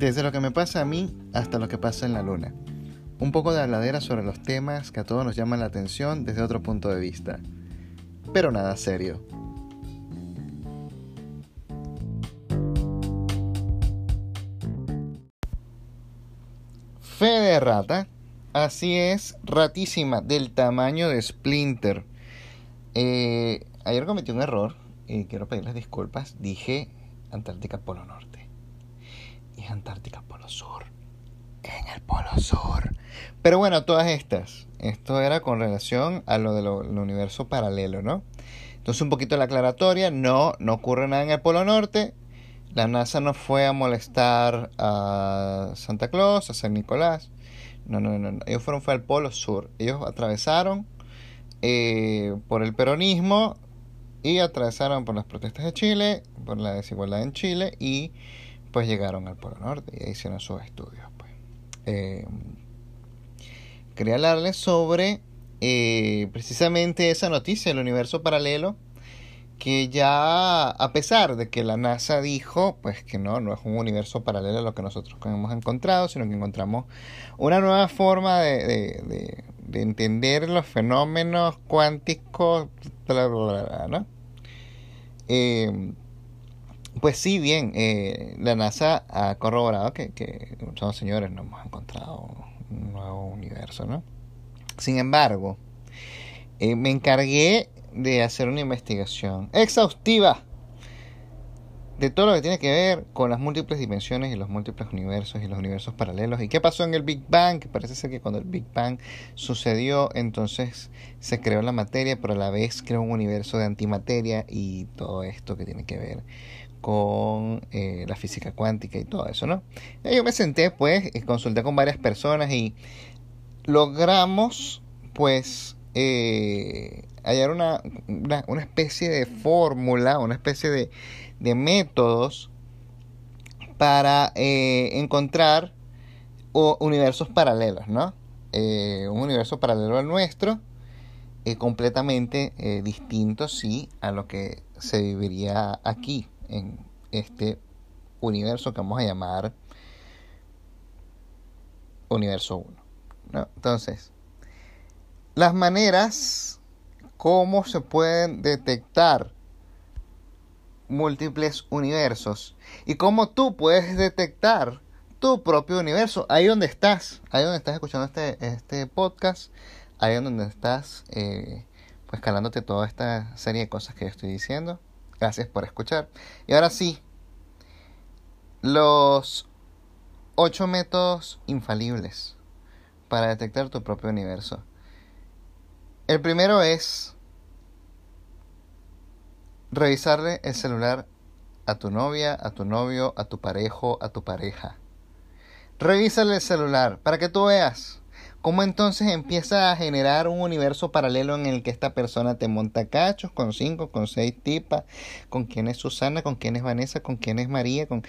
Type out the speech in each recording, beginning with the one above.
Desde lo que me pasa a mí hasta lo que pasa en la luna. Un poco de habladera sobre los temas que a todos nos llaman la atención desde otro punto de vista. Pero nada serio. Fe de rata. Así es, ratísima, del tamaño de Splinter. Eh, ayer cometí un error y quiero pedirles disculpas. Dije Antártica Polo Norte. Antártica Polo Sur. En el Polo Sur. Pero bueno, todas estas. Esto era con relación a lo del universo paralelo, ¿no? Entonces un poquito la aclaratoria. No, no ocurre nada en el Polo Norte. La NASA no fue a molestar a Santa Claus, a San Nicolás. No, no, no. Ellos fueron fue al Polo Sur. Ellos atravesaron eh, por el peronismo y atravesaron por las protestas de Chile, por la desigualdad en Chile y pues llegaron al Polo Norte y hicieron sus estudios. Pues. Eh, quería hablarles sobre eh, precisamente esa noticia del universo paralelo que ya a pesar de que la NASA dijo pues que no, no es un universo paralelo a lo que nosotros hemos encontrado, sino que encontramos una nueva forma de de entender los fenómenos cuánticos, ¿no? Eh, pues sí, bien, eh, la NASA ha corroborado que, que son señores, no hemos encontrado un nuevo universo, ¿no? Sin embargo, eh, me encargué de hacer una investigación exhaustiva de todo lo que tiene que ver con las múltiples dimensiones y los múltiples universos y los universos paralelos. ¿Y qué pasó en el Big Bang? Parece ser que cuando el Big Bang sucedió, entonces se creó la materia, pero a la vez creó un universo de antimateria y todo esto que tiene que ver con eh, la física cuántica y todo eso, ¿no? yo me senté, pues, y consulté con varias personas y logramos, pues, eh, hallar una, una especie de fórmula, una especie de de métodos para eh, encontrar universos paralelos, ¿no? Eh, un universo paralelo al nuestro, eh, completamente distinto, sí, a lo que se viviría aquí, en este universo que vamos a llamar universo 1. ¿no? Entonces, las maneras, cómo se pueden detectar múltiples universos y cómo tú puedes detectar tu propio universo ahí donde estás, ahí donde estás escuchando este, este podcast, ahí donde estás eh, pues calándote toda esta serie de cosas que yo estoy diciendo. Gracias por escuchar. Y ahora sí, los ocho métodos infalibles para detectar tu propio universo. El primero es revisarle el celular a tu novia, a tu novio, a tu parejo, a tu pareja. Revísale el celular para que tú veas cómo entonces empieza a generar un universo paralelo en el que esta persona te monta cachos con cinco, con seis tipas, con quién es Susana, con quién es Vanessa, con quién es María, con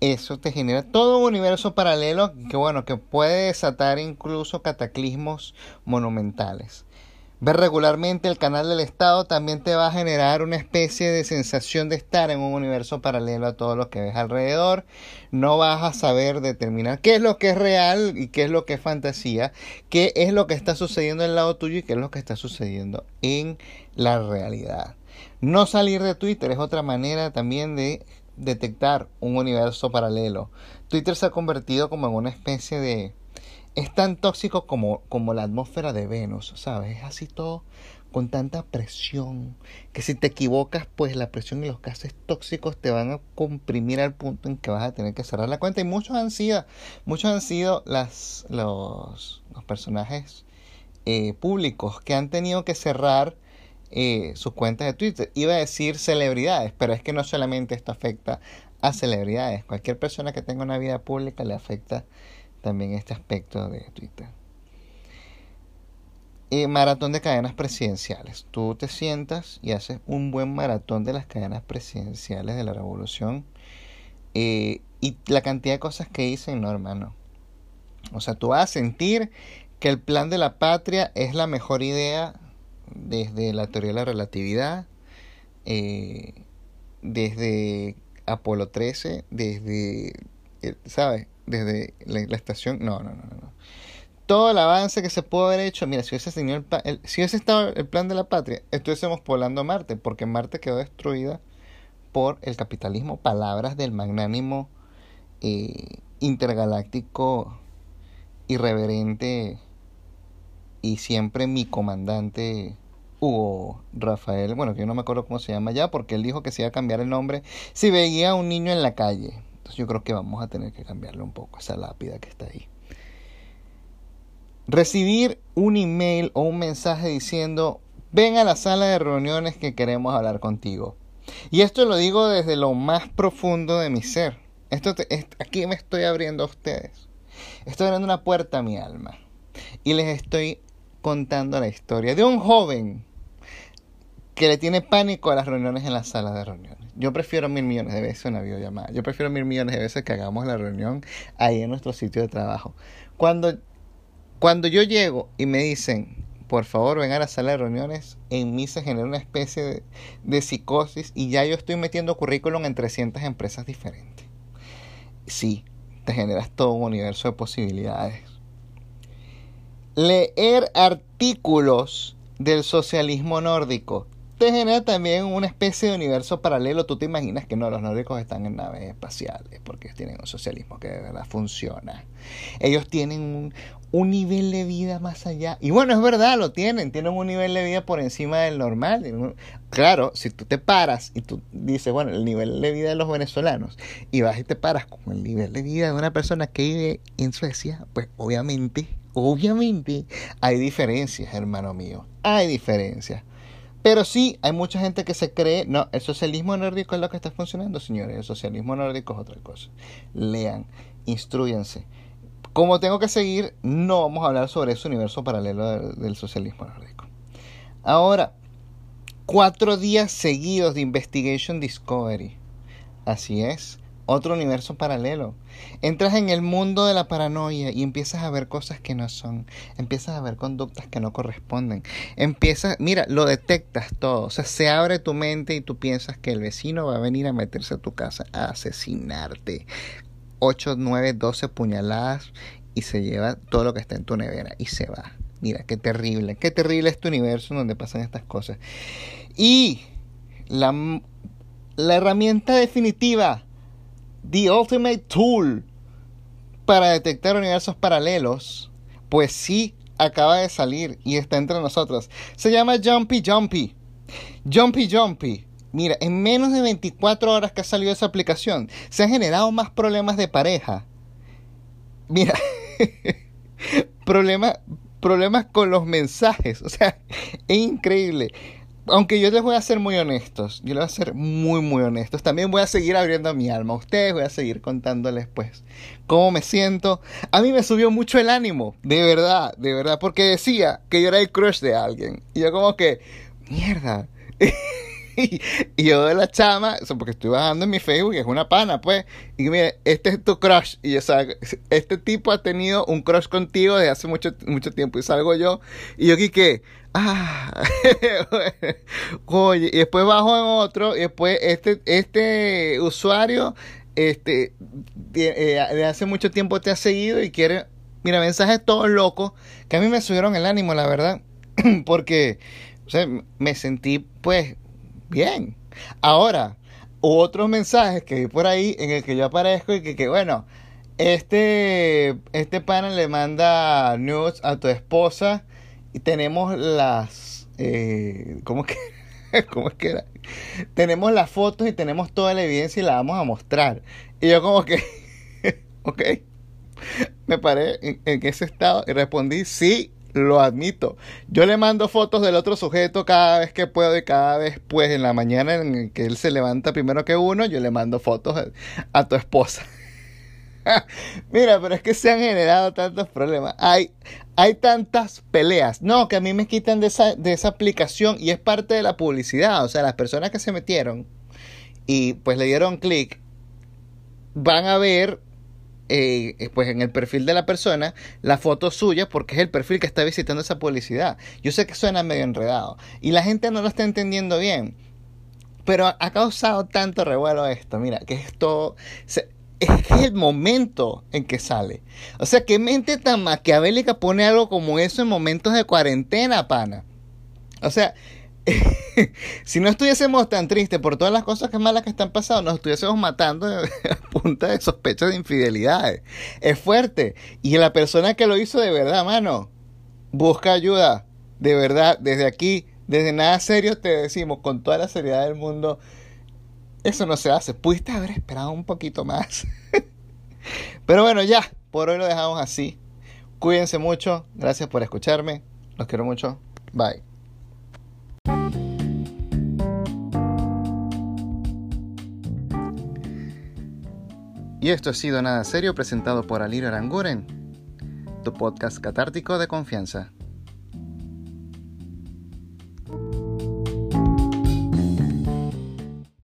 eso te genera todo un universo paralelo que bueno, que puede desatar incluso cataclismos monumentales. Ver regularmente el canal del Estado también te va a generar una especie de sensación de estar en un universo paralelo a todo lo que ves alrededor. No vas a saber determinar qué es lo que es real y qué es lo que es fantasía, qué es lo que está sucediendo al lado tuyo y qué es lo que está sucediendo en la realidad. No salir de Twitter es otra manera también de detectar un universo paralelo. Twitter se ha convertido como en una especie de es tan tóxico como, como la atmósfera de Venus, ¿sabes? Es así todo con tanta presión que si te equivocas, pues la presión y los gases tóxicos te van a comprimir al punto en que vas a tener que cerrar la cuenta. Y muchos han sido, muchos han sido las, los, los personajes eh, públicos que han tenido que cerrar eh, sus cuentas de Twitter. Iba a decir celebridades, pero es que no solamente esto afecta a celebridades. Cualquier persona que tenga una vida pública le afecta también este aspecto de Twitter. Y maratón de cadenas presidenciales. Tú te sientas y haces un buen maratón de las cadenas presidenciales de la revolución. Eh, y la cantidad de cosas que dicen, no, hermano. O sea, tú vas a sentir que el plan de la patria es la mejor idea desde la teoría de la relatividad, eh, desde Apolo 13, desde eh, ¿sabes? Desde la, estación. No, no, no, no. Todo el avance que se pudo haber hecho, mira, si hubiese, tenido el, si hubiese estado el plan de la patria, estuviésemos poblando Marte, porque Marte quedó destruida por el capitalismo. Palabras del magnánimo eh, intergaláctico irreverente y siempre mi comandante Hugo Rafael, bueno, que yo no me acuerdo cómo se llama ya, porque él dijo que se iba a cambiar el nombre si veía a un niño en la calle. Yo creo que vamos a tener que cambiarle un poco esa lápida que está ahí. Recibir un email o un mensaje diciendo, ven a la sala de reuniones que queremos hablar contigo. Y esto lo digo desde lo más profundo de mi ser. Esto aquí me estoy abriendo a ustedes. Estoy abriendo una puerta a mi alma. Y les estoy contando la historia de un joven que le tiene pánico a las reuniones en la sala de reuniones. Yo prefiero mil millones de veces una videollamada. Yo prefiero mil millones de veces que hagamos la reunión ahí en nuestro sitio de trabajo. Cuando, cuando yo llego y me dicen, por favor ven a la sala de reuniones, en mí se genera una especie de, de psicosis y ya yo estoy metiendo currículum en 300 empresas diferentes. Sí, te generas todo un universo de posibilidades leer artículos del socialismo nórdico te genera también una especie de universo paralelo. Tú te imaginas que no, los nórdicos están en naves espaciales porque tienen un socialismo que de verdad funciona. Ellos tienen un, un, nivel de vida más allá. Y bueno, es verdad, lo tienen. Tienen un nivel de vida por encima del normal. Claro, si tú te paras y tú dices, bueno, el nivel de vida de los venezolanos y vas y te paras con el nivel de vida de una persona que vive en Suecia, pues obviamente Obviamente hay diferencias, hermano mío. Hay diferencias. Pero sí, hay mucha gente que se cree, no, el socialismo nórdico es lo que está funcionando, señores. El socialismo nórdico es otra cosa. Lean, instruyanse. Como tengo que seguir, no vamos a hablar sobre ese universo paralelo del socialismo nórdico. Ahora, cuatro días seguidos de Investigation Discovery. Así es otro universo paralelo. Entras en el mundo de la paranoia y empiezas a ver cosas que no son, empiezas a ver conductas que no corresponden, empiezas, mira, lo detectas todo, o sea, se abre tu mente y tú piensas que el vecino va a venir a meterse a tu casa a asesinarte. 8, 9, 12 puñaladas y se lleva todo lo que está en tu nevera y se va. Mira, qué terrible, qué terrible este universo donde pasan estas cosas. Y la, la herramienta definitiva The Ultimate Tool para detectar universos paralelos, pues sí acaba de salir y está entre nosotros. Se llama Jumpy Jumpy. Jumpy Jumpy. Mira, en menos de 24 horas que ha salido esa aplicación, se han generado más problemas de pareja. Mira, problemas, problemas con los mensajes. O sea, es increíble aunque yo les voy a ser muy honestos, yo les voy a ser muy, muy honestos. También voy a seguir abriendo mi alma a ustedes, voy a seguir contándoles, pues, cómo me siento. A mí me subió mucho el ánimo, de verdad, de verdad, porque decía que yo era el crush de alguien. Y yo, como que, mierda. y yo de la chama, porque estoy bajando en mi Facebook, y es una pana, pues, y mire, este es tu crush, y yo, sabes, este tipo ha tenido un crush contigo desde hace mucho, mucho tiempo, y salgo yo, y yo que, ah, oye, y después bajo en otro, y después este, este usuario, este, de, eh, hace mucho tiempo te ha seguido y quiere, mira, mensajes todos locos, que a mí me subieron el ánimo, la verdad, porque, o sea, me sentí, pues, bien. Ahora, otros mensajes que vi por ahí en el que yo aparezco y que, bueno, este, este panel le manda news a tu esposa y tenemos las, eh, ¿cómo que? ¿Cómo es que era? Tenemos las fotos y tenemos toda la evidencia y la vamos a mostrar. Y yo como que, ok, me paré en ese estado y respondí sí lo admito. Yo le mando fotos del otro sujeto cada vez que puedo y cada vez, pues, en la mañana en que él se levanta primero que uno, yo le mando fotos a, tu esposa. Mira, pero es que se han generado tantos problemas. Hay, hay tantas peleas. No, que a mí me quitan de esa, de esa aplicación y es parte de la publicidad. O sea, las personas que se metieron y pues le dieron clic van a ver eh, pues en el perfil de la persona la foto suya porque es el perfil que está visitando esa publicidad. Yo sé que suena medio enredado y la gente no lo está entendiendo bien. Pero ha causado tanto revuelo esto, mira, que esto... es el momento en que sale. O sea, qué mente tan maquiavélica pone algo como eso en momentos de cuarentena, pana. O sea, si no estuviésemos tan tristes por todas las cosas que malas que están pasando, nos estuviésemos matando a punta de sospechas de infidelidades. Es fuerte. Y la persona que lo hizo de verdad, mano, busca ayuda. De verdad, desde aquí, desde nada serio te decimos con toda la seriedad del mundo, eso no se hace. Pudiste haber esperado un poquito más. Pero bueno, ya, por hoy lo dejamos así. Cuídense mucho. Gracias por escucharme. Los quiero mucho. Bye. Y esto ha sido Nada Serio presentado por Alirio Aranguren, tu podcast catártico de confianza.